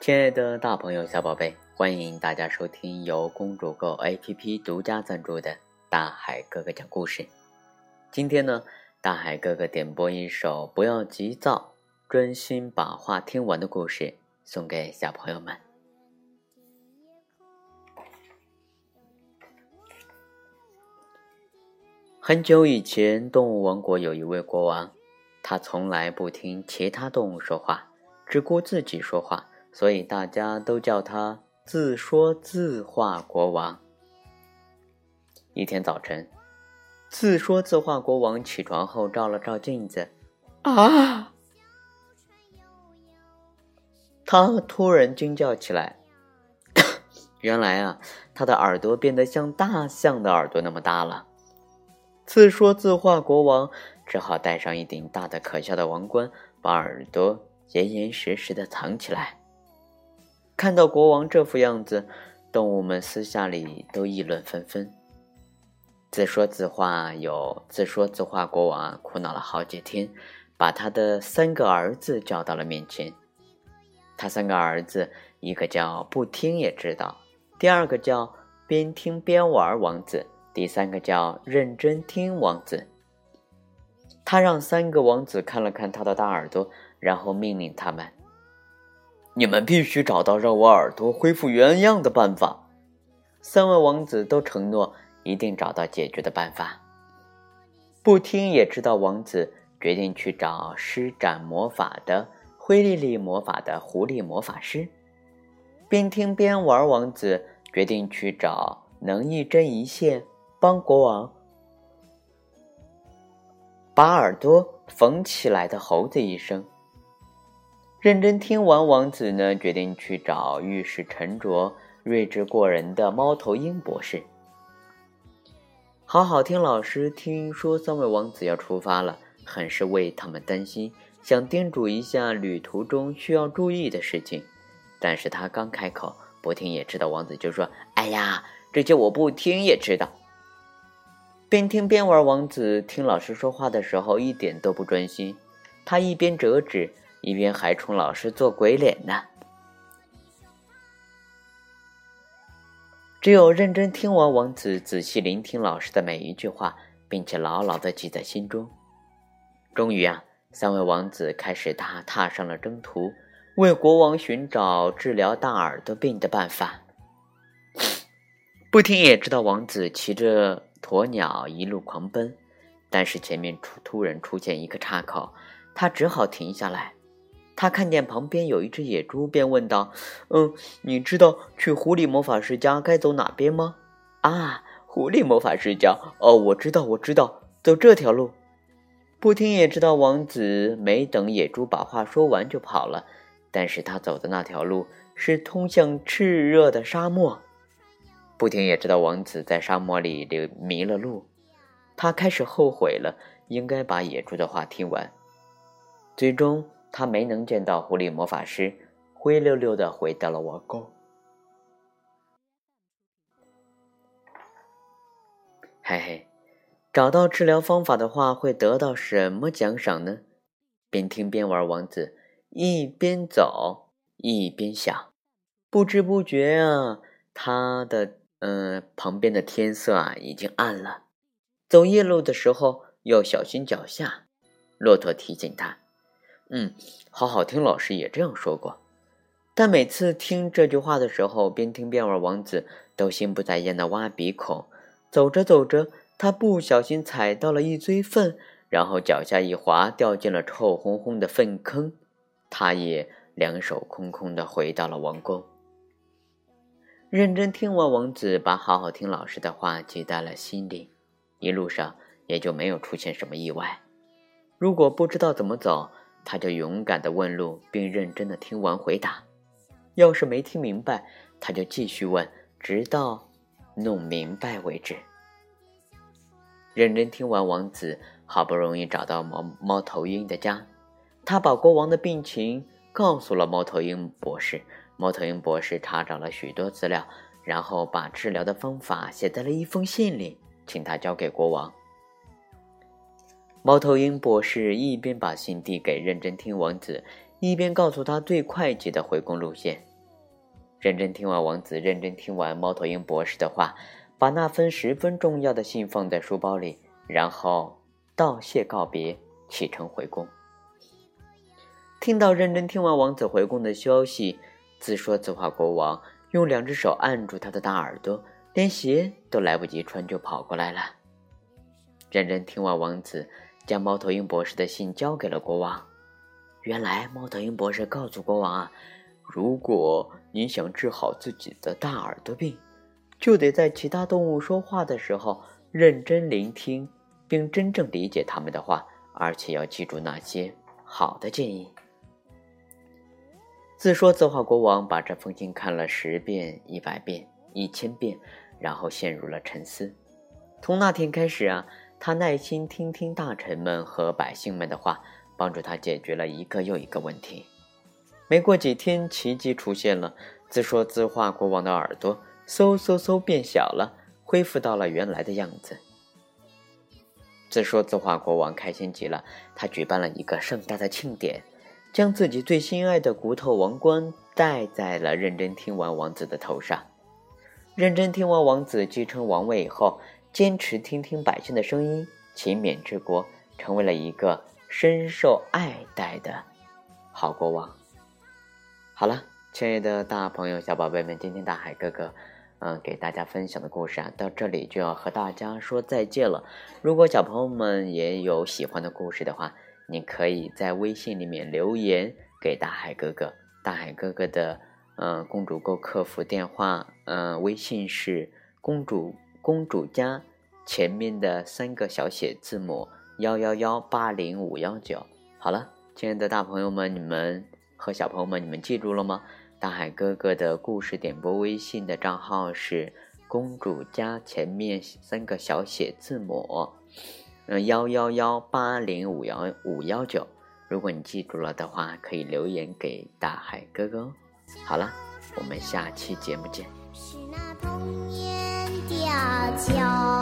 亲爱的大朋友、小宝贝，欢迎大家收听由公主购 APP 独家赞助的《大海哥哥讲故事》。今天呢，大海哥哥点播一首《不要急躁，专心把话听完》的故事，送给小朋友们。很久以前，动物王国有一位国王，他从来不听其他动物说话，只顾自己说话。所以大家都叫他自说自话国王。一天早晨，自说自话国王起床后照了照镜子，啊！他突然惊叫起来。原来啊，他的耳朵变得像大象的耳朵那么大了。自说自话国王只好戴上一顶大的可笑的王冠，把耳朵严严实实的藏起来。看到国王这副样子，动物们私下里都议论纷纷。自说自话有自说自话国王苦恼了好几天，把他的三个儿子叫到了面前。他三个儿子，一个叫不听也知道，第二个叫边听边玩王子，第三个叫认真听王子。他让三个王子看了看他的大耳朵，然后命令他们。你们必须找到让我耳朵恢复原样的办法。三位王子都承诺一定找到解决的办法。不听也知道，王子决定去找施展魔法的灰丽丽魔法的狐狸魔法师。边听边玩，王子决定去找能一针一线帮国王把耳朵缝起来的猴子医生。认真听完，王子呢决定去找遇事沉着、睿智过人的猫头鹰博士。好好听老师听说三位王子要出发了，很是为他们担心，想叮嘱一下旅途中需要注意的事情。但是他刚开口，不听也知道，王子就说：“哎呀，这些我不听也知道。”边听边玩，王子听老师说话的时候一点都不专心，他一边折纸。一边还冲老师做鬼脸呢。只有认真听完，王子仔细聆听老师的每一句话，并且牢牢的记在心中。终于啊，三位王子开始踏踏上了征途，为国王寻找治疗大耳朵病的办法。不听也知道，王子骑着鸵鸟一路狂奔，但是前面突突然出现一个岔口，他只好停下来。他看见旁边有一只野猪，便问道：“嗯，你知道去狐狸魔法师家该走哪边吗？”“啊，狐狸魔法师家？哦，我知道，我知道，走这条路。”不听也知道，王子没等野猪把话说完就跑了。但是他走的那条路是通向炽热的沙漠。不听也知道，王子在沙漠里流迷了路。他开始后悔了，应该把野猪的话听完。最终。他没能见到狐狸魔法师，灰溜溜的回到了王宫。嘿嘿，找到治疗方法的话，会得到什么奖赏呢？边听边玩，王子一边走一边想，不知不觉啊，他的嗯旁边的天色啊已经暗了。走夜路的时候要小心脚下，骆驼提醒他。嗯，好好听，老师也这样说过。但每次听这句话的时候，边听边玩，王子都心不在焉的挖鼻孔。走着走着，他不小心踩到了一堆粪，然后脚下一滑，掉进了臭烘烘的粪坑。他也两手空空的回到了王宫。认真听完，王子把好好听老师的话记在了心里，一路上也就没有出现什么意外。如果不知道怎么走，他就勇敢地问路，并认真地听完回答。要是没听明白，他就继续问，直到弄明白为止。认真听完，王子好不容易找到猫猫头鹰的家，他把国王的病情告诉了猫头鹰博士。猫头鹰博士查找了许多资料，然后把治疗的方法写在了一封信里，请他交给国王。猫头鹰博士一边把信递给认真听王子，一边告诉他最快捷的回宫路线。认真听完王子认真听完猫头鹰博士的话，把那份十分重要的信放在书包里，然后道谢告别，启程回宫。听到认真听完王子回宫的消息，自说自话国王用两只手按住他的大耳朵，连鞋都来不及穿就跑过来了。认真听完王子将猫头鹰博士的信交给了国王。原来猫头鹰博士告诉国王啊。如果你想治好自己的大耳朵病，就得在其他动物说话的时候认真聆听，并真正理解他们的话，而且要记住那些好的建议。自说自话国王把这封信看了十遍、一百遍、一千遍，然后陷入了沉思。从那天开始啊，他耐心听听大臣们和百姓们的话，帮助他解决了一个又一个问题。没过几天，奇迹出现了。自说自话国王的耳朵嗖嗖嗖变小了，恢复到了原来的样子。自说自话国王开心极了，他举办了一个盛大的庆典，将自己最心爱的骨头王冠戴在了认真听完王子的头上。认真听完王子继承王位以后，坚持听听百姓的声音，勤勉治国，成为了一个深受爱戴的好国王。好了，亲爱的大朋友、小宝贝们，今天大海哥哥，嗯，给大家分享的故事啊，到这里就要和大家说再见了。如果小朋友们也有喜欢的故事的话，你可以在微信里面留言给大海哥哥。大海哥哥的嗯公主购客服电话，嗯，微信是公主公主家前面的三个小写字母幺幺幺八零五幺九。好了，亲爱的大朋友们，你们。和小朋友们，你们记住了吗？大海哥哥的故事点播微信的账号是“公主家前面三个小写字母，嗯，幺幺幺八零五幺五幺九。如果你记住了的话，可以留言给大海哥哥哦。好了，我们下期节目见。是那童年